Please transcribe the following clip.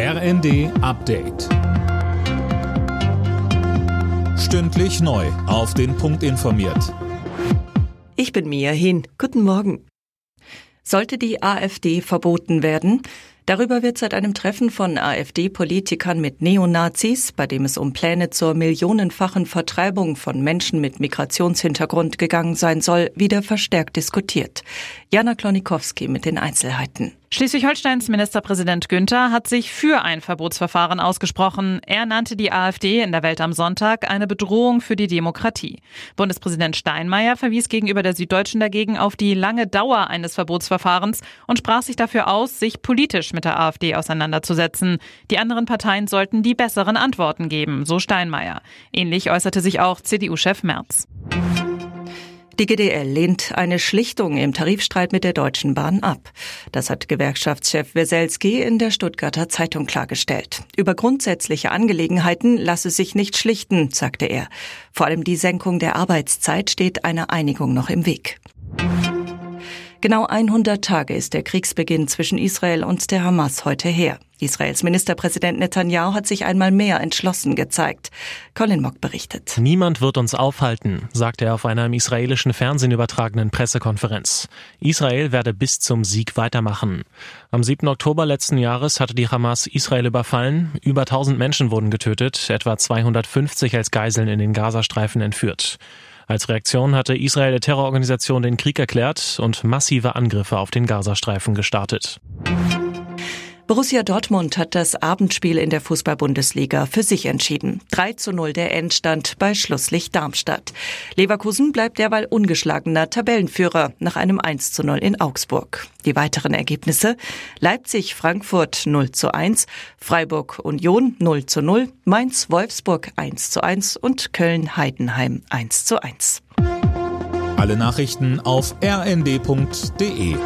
RND Update. Stündlich neu. Auf den Punkt informiert. Ich bin Mia Hin. Guten Morgen. Sollte die AfD verboten werden? Darüber wird seit einem Treffen von AfD-Politikern mit Neonazis, bei dem es um Pläne zur millionenfachen Vertreibung von Menschen mit Migrationshintergrund gegangen sein soll, wieder verstärkt diskutiert. Jana Klonikowski mit den Einzelheiten. Schleswig-Holsteins Ministerpräsident Günther hat sich für ein Verbotsverfahren ausgesprochen. Er nannte die AfD in der Welt am Sonntag eine Bedrohung für die Demokratie. Bundespräsident Steinmeier verwies gegenüber der Süddeutschen dagegen auf die lange Dauer eines Verbotsverfahrens und sprach sich dafür aus, sich politisch der AfD auseinanderzusetzen. Die anderen Parteien sollten die besseren Antworten geben, so Steinmeier. Ähnlich äußerte sich auch CDU-Chef Merz. Die GDL lehnt eine Schlichtung im Tarifstreit mit der Deutschen Bahn ab. Das hat Gewerkschaftschef Weselski in der Stuttgarter Zeitung klargestellt. Über grundsätzliche Angelegenheiten lasse sich nicht schlichten, sagte er. Vor allem die Senkung der Arbeitszeit steht einer Einigung noch im Weg. Genau 100 Tage ist der Kriegsbeginn zwischen Israel und der Hamas heute her. Israels Ministerpräsident Netanyahu hat sich einmal mehr entschlossen gezeigt. Colin Mock berichtet. Niemand wird uns aufhalten, sagte er auf einer im israelischen Fernsehen übertragenen Pressekonferenz. Israel werde bis zum Sieg weitermachen. Am 7. Oktober letzten Jahres hatte die Hamas Israel überfallen. Über 1000 Menschen wurden getötet, etwa 250 als Geiseln in den Gazastreifen entführt. Als Reaktion hatte Israel der Terrororganisation den Krieg erklärt und massive Angriffe auf den Gazastreifen gestartet. Borussia Dortmund hat das Abendspiel in der Fußball-Bundesliga für sich entschieden. 3 zu 0 der Endstand bei Schlusslicht Darmstadt. Leverkusen bleibt derweil ungeschlagener Tabellenführer nach einem 1 zu 0 in Augsburg. Die weiteren Ergebnisse Leipzig Frankfurt 0 zu 1, Freiburg Union 0 zu 0, Mainz Wolfsburg 1 zu 1 und Köln Heidenheim 1 zu 1. Alle Nachrichten auf rnd.de